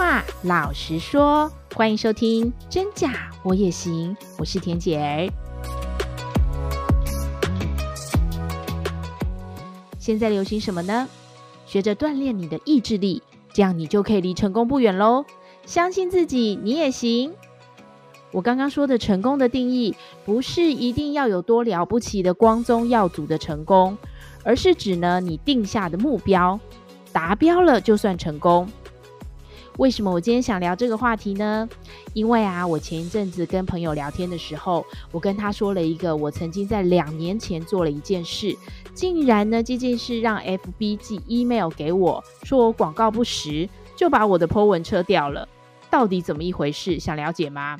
话老实说，欢迎收听真假我也行，我是田姐儿。现在流行什么呢？学着锻炼你的意志力，这样你就可以离成功不远喽。相信自己，你也行。我刚刚说的成功的定义，不是一定要有多了不起的光宗耀祖的成功，而是指呢，你定下的目标达标了就算成功。为什么我今天想聊这个话题呢？因为啊，我前一阵子跟朋友聊天的时候，我跟他说了一个我曾经在两年前做了一件事，竟然呢，这件事让 FB 寄 email 给我，说我广告不实，就把我的 po 文撤掉了。到底怎么一回事？想了解吗？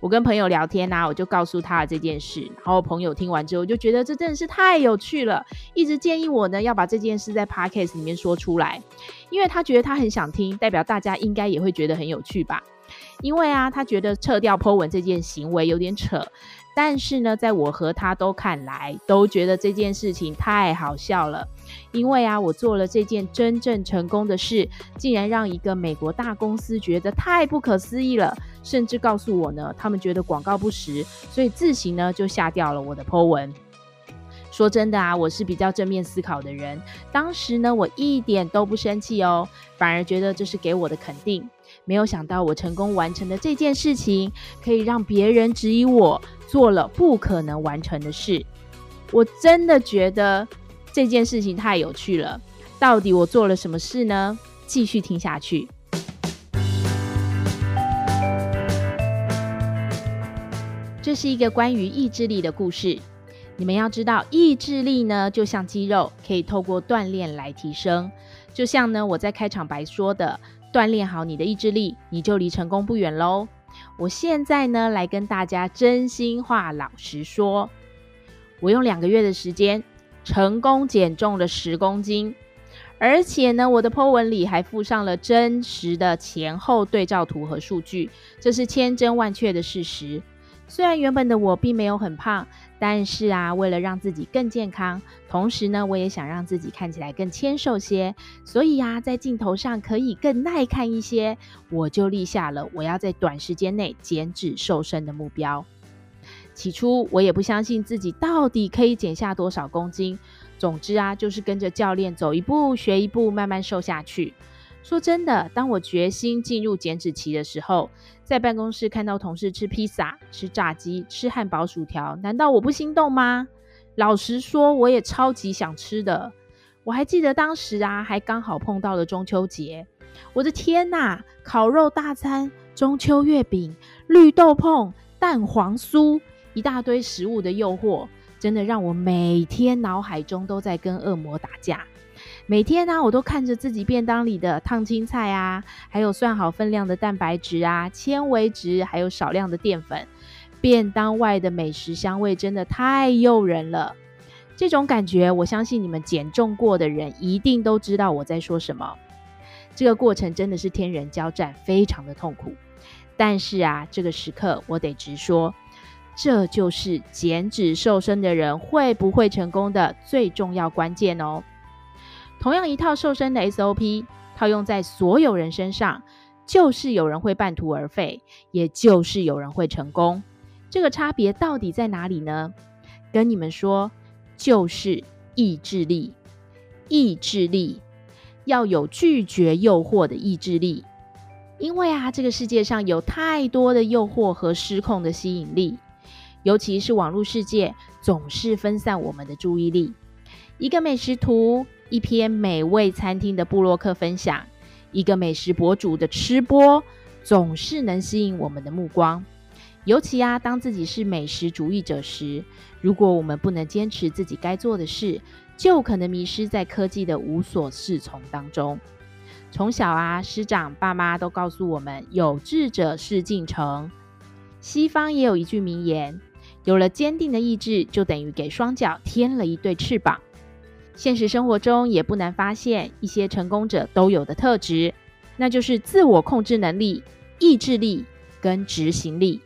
我跟朋友聊天啊，我就告诉他了这件事，然后朋友听完之后就觉得这真的是太有趣了，一直建议我呢要把这件事在 Podcast 里面说出来，因为他觉得他很想听，代表大家应该也会觉得很有趣吧。因为啊，他觉得撤掉 po 文这件行为有点扯，但是呢，在我和他都看来，都觉得这件事情太好笑了。因为啊，我做了这件真正成功的事，竟然让一个美国大公司觉得太不可思议了，甚至告诉我呢，他们觉得广告不实，所以自行呢就下掉了我的 po 文。说真的啊，我是比较正面思考的人，当时呢，我一点都不生气哦，反而觉得这是给我的肯定。没有想到我成功完成的这件事情，可以让别人质疑我做了不可能完成的事。我真的觉得这件事情太有趣了。到底我做了什么事呢？继续听下去。这是一个关于意志力的故事。你们要知道，意志力呢，就像肌肉，可以透过锻炼来提升。就像呢，我在开场白说的。锻炼好你的意志力，你就离成功不远喽。我现在呢，来跟大家真心话老实说，我用两个月的时间成功减重了十公斤，而且呢，我的 po 文里还附上了真实的前后对照图和数据，这是千真万确的事实。虽然原本的我并没有很胖，但是啊，为了让自己更健康，同时呢，我也想让自己看起来更纤瘦些，所以呀，在镜头上可以更耐看一些，我就立下了我要在短时间内减脂瘦身的目标。起初我也不相信自己到底可以减下多少公斤，总之啊，就是跟着教练走一步学一步，慢慢瘦下去。说真的，当我决心进入减脂期的时候，在办公室看到同事吃披萨、吃炸鸡、吃汉堡、薯条，难道我不心动吗？老实说，我也超级想吃的。我还记得当时啊，还刚好碰到了中秋节，我的天呐，烤肉大餐、中秋月饼、绿豆椪、蛋黄酥，一大堆食物的诱惑，真的让我每天脑海中都在跟恶魔打架。每天呢、我都看着自己便当里的烫青菜啊，还有算好分量的蛋白质啊、纤维质，还有少量的淀粉。便当外的美食香味真的太诱人了。这种感觉，我相信你们减重过的人一定都知道我在说什么。这个过程真的是天人交战，非常的痛苦。但是啊，这个时刻我得直说，这就是减脂瘦身的人会不会成功的最重要关键哦。同样一套瘦身的 SOP 套用在所有人身上，就是有人会半途而废，也就是有人会成功。这个差别到底在哪里呢？跟你们说，就是意志力。意志力要有拒绝诱惑的意志力，因为啊，这个世界上有太多的诱惑和失控的吸引力，尤其是网络世界总是分散我们的注意力。一个美食图。一篇美味餐厅的布洛克分享，一个美食博主的吃播，总是能吸引我们的目光。尤其啊，当自己是美食主义者时，如果我们不能坚持自己该做的事，就可能迷失在科技的无所适从当中。从小啊，师长、爸妈都告诉我们：“有志者事竟成。”西方也有一句名言：“有了坚定的意志，就等于给双脚添了一对翅膀。”现实生活中也不难发现一些成功者都有的特质，那就是自我控制能力、意志力跟执行力。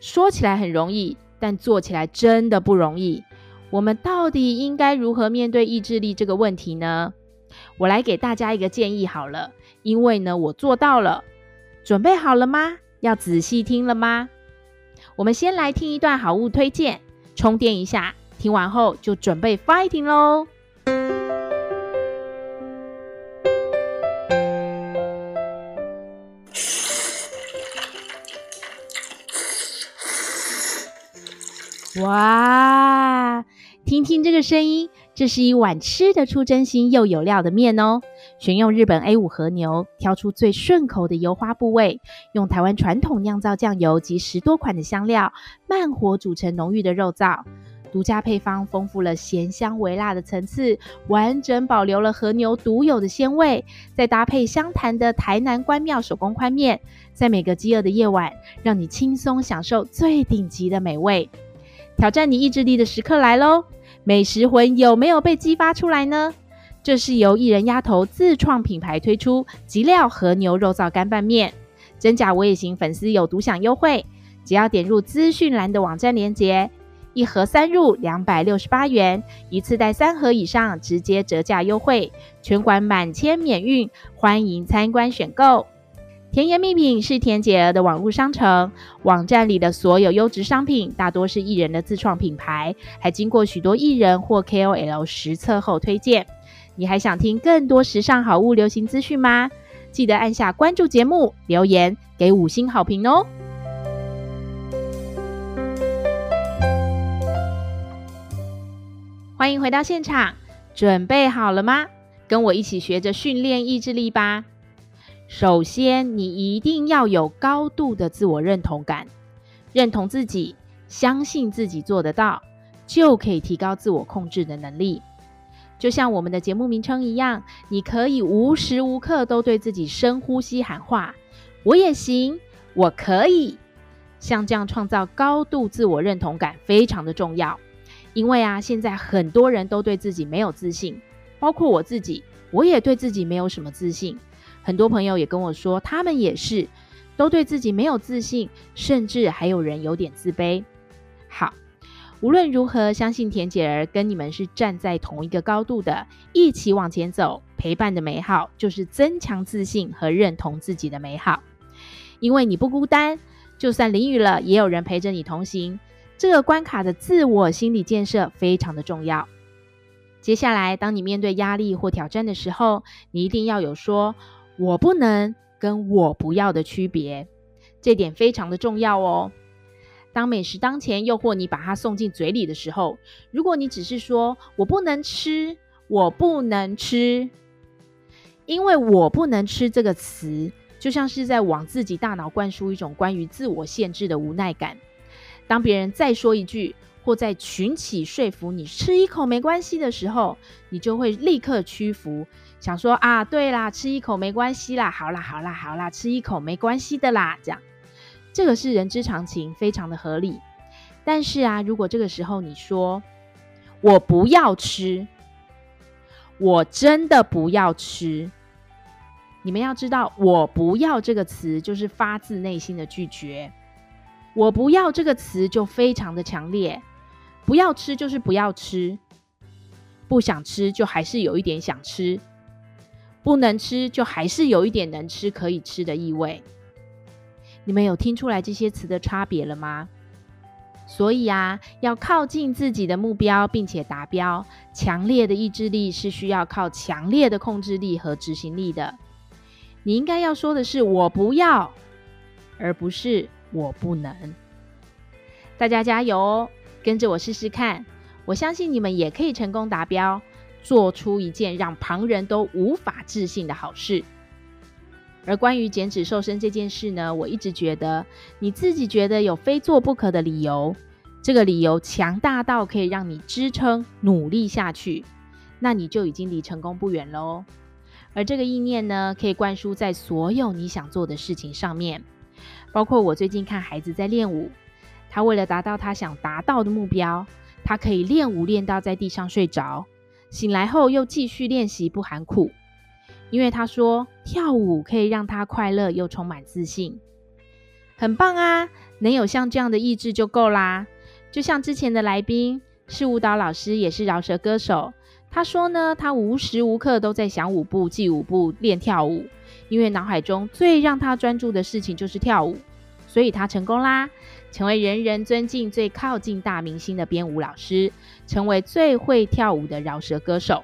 说起来很容易，但做起来真的不容易。我们到底应该如何面对意志力这个问题呢？我来给大家一个建议好了，因为呢，我做到了，准备好了吗？要仔细听了吗？我们先来听一段好物推荐，充电一下。听完后就准备 fighting 喽！哇，听听这个声音，这是一碗吃得出真心又有料的面哦。选用日本 A5 和牛，挑出最顺口的油花部位，用台湾传统酿造酱油及十多款的香料，慢火煮成浓郁的肉燥。独家配方丰富了咸香微辣的层次，完整保留了和牛独有的鲜味。再搭配香弹的台南关庙手工宽面，在每个饥饿的夜晚，让你轻松享受最顶级的美味。挑战你意志力的时刻来喽！美食魂有没有被激发出来呢？这是由艺人丫头自创品牌推出极料和牛肉燥干拌面，真假我也行粉丝有独享优惠，只要点入资讯栏的网站链接，一盒三入两百六十八元，一次带三盒以上直接折价优惠，全馆满千免运，欢迎参观选购。甜言蜜品是甜姐儿的网络商城，网站里的所有优质商品大多是艺人的自创品牌，还经过许多艺人或 KOL 实测后推荐。你还想听更多时尚好物流行资讯吗？记得按下关注节目，留言给五星好评哦！欢迎回到现场，准备好了吗？跟我一起学着训练意志力吧。首先，你一定要有高度的自我认同感，认同自己，相信自己做得到，就可以提高自我控制的能力。就像我们的节目名称一样，你可以无时无刻都对自己深呼吸喊话：“我也行，我可以。”像这样创造高度自我认同感非常的重要，因为啊，现在很多人都对自己没有自信，包括我自己，我也对自己没有什么自信。很多朋友也跟我说，他们也是，都对自己没有自信，甚至还有人有点自卑。好，无论如何，相信田姐儿跟你们是站在同一个高度的，一起往前走，陪伴的美好就是增强自信和认同自己的美好。因为你不孤单，就算淋雨了，也有人陪着你同行。这个关卡的自我心理建设非常的重要。接下来，当你面对压力或挑战的时候，你一定要有说。我不能跟我不要的区别，这点非常的重要哦。当美食当前，诱惑你把它送进嘴里的时候，如果你只是说“我不能吃，我不能吃”，因为我不能吃这个词，就像是在往自己大脑灌输一种关于自我限制的无奈感。当别人再说一句，或在群起说服你吃一口没关系的时候，你就会立刻屈服。想说啊，对啦，吃一口没关系啦，好啦，好啦，好啦，吃一口没关系的啦，这样，这个是人之常情，非常的合理。但是啊，如果这个时候你说我不要吃，我真的不要吃，你们要知道，我不要这个词就是发自内心的拒绝。我不要这个词就非常的强烈，不要吃就是不要吃，不想吃就还是有一点想吃。不能吃，就还是有一点能吃、可以吃的意味。你们有听出来这些词的差别了吗？所以啊，要靠近自己的目标并且达标，强烈的意志力是需要靠强烈的控制力和执行力的。你应该要说的是“我不要”，而不是“我不能”。大家加油哦，跟着我试试看，我相信你们也可以成功达标。做出一件让旁人都无法置信的好事。而关于减脂瘦身这件事呢，我一直觉得，你自己觉得有非做不可的理由，这个理由强大到可以让你支撑努力下去，那你就已经离成功不远喽。而这个意念呢，可以灌输在所有你想做的事情上面，包括我最近看孩子在练舞，他为了达到他想达到的目标，他可以练舞练到在地上睡着。醒来后又继续练习，不喊苦，因为他说跳舞可以让他快乐又充满自信，很棒啊！能有像这样的意志就够啦。就像之前的来宾是舞蹈老师，也是饶舌歌手，他说呢，他无时无刻都在想舞步、记舞步、练跳舞，因为脑海中最让他专注的事情就是跳舞，所以他成功啦，成为人人尊敬、最靠近大明星的编舞老师，成为最会跳舞的饶舌歌手。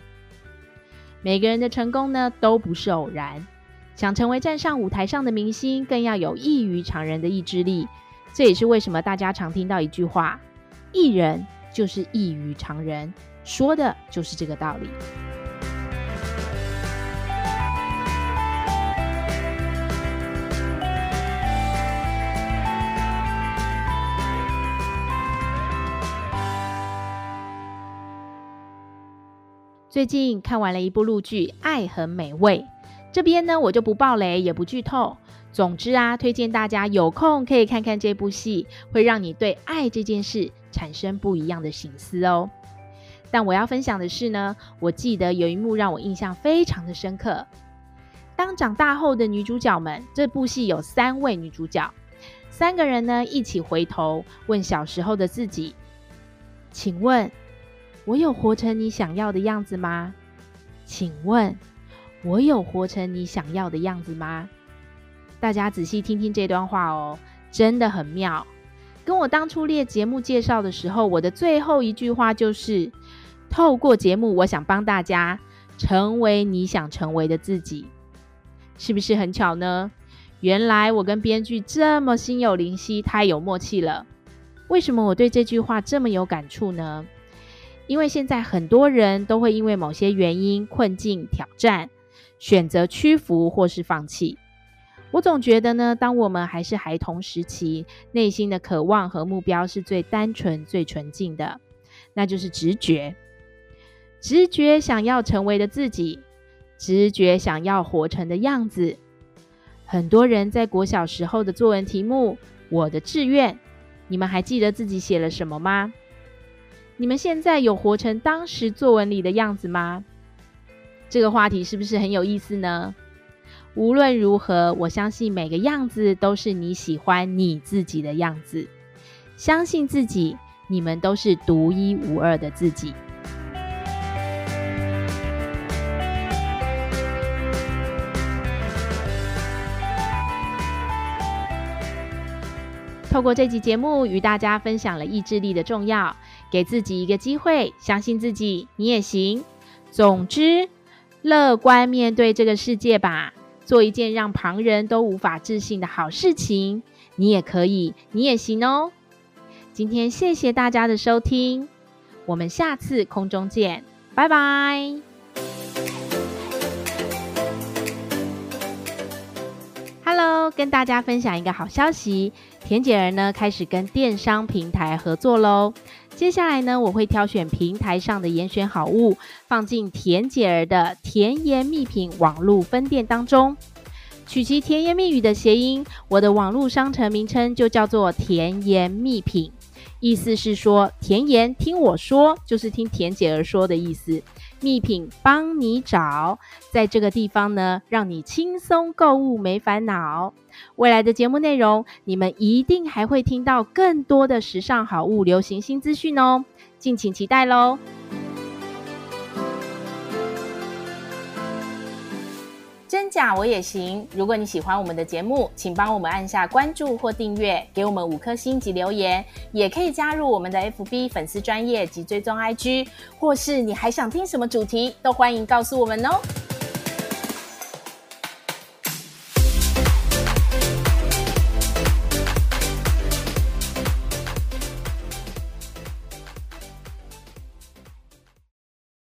每个人的成功呢，都不是偶然。想成为站上舞台上的明星，更要有异于常人的意志力。这也是为什么大家常听到一句话：“艺人就是异于常人。”说的就是这个道理。最近看完了一部陆剧《爱很美味》，这边呢我就不爆雷，也不剧透。总之啊，推荐大家有空可以看看这部戏，会让你对爱这件事产生不一样的省思哦。但我要分享的是呢，我记得有一幕让我印象非常的深刻。当长大后的女主角们，这部戏有三位女主角，三个人呢一起回头问小时候的自己：“请问，我有活成你想要的样子吗？请问，我有活成你想要的样子吗？”大家仔细听听这段话哦，真的很妙。跟我当初列节目介绍的时候，我的最后一句话就是。透过节目，我想帮大家成为你想成为的自己，是不是很巧呢？原来我跟编剧这么心有灵犀，太有默契了。为什么我对这句话这么有感触呢？因为现在很多人都会因为某些原因、困境、挑战，选择屈服或是放弃。我总觉得呢，当我们还是孩童时期，内心的渴望和目标是最单纯、最纯净的，那就是直觉。直觉想要成为的自己，直觉想要活成的样子。很多人在国小时候的作文题目“我的志愿”，你们还记得自己写了什么吗？你们现在有活成当时作文里的样子吗？这个话题是不是很有意思呢？无论如何，我相信每个样子都是你喜欢你自己的样子。相信自己，你们都是独一无二的自己。透过这集节目，与大家分享了意志力的重要，给自己一个机会，相信自己，你也行。总之，乐观面对这个世界吧，做一件让旁人都无法置信的好事情，你也可以，你也行哦。今天谢谢大家的收听，我们下次空中见，拜拜。Hello，跟大家分享一个好消息。田姐儿呢，开始跟电商平台合作喽。接下来呢，我会挑选平台上的严选好物，放进甜姐儿的甜言蜜品网络分店当中。取其甜言蜜语的谐音，我的网络商城名称就叫做甜言蜜品。意思是说，甜言听我说，就是听甜姐儿说的意思。蜜品帮你找，在这个地方呢，让你轻松购物没烦恼。未来的节目内容，你们一定还会听到更多的时尚好物、流行新资讯哦，敬请期待喽！真假我也行。如果你喜欢我们的节目，请帮我们按下关注或订阅，给我们五颗星及留言，也可以加入我们的 FB 粉丝专业及追踪 IG，或是你还想听什么主题，都欢迎告诉我们哦。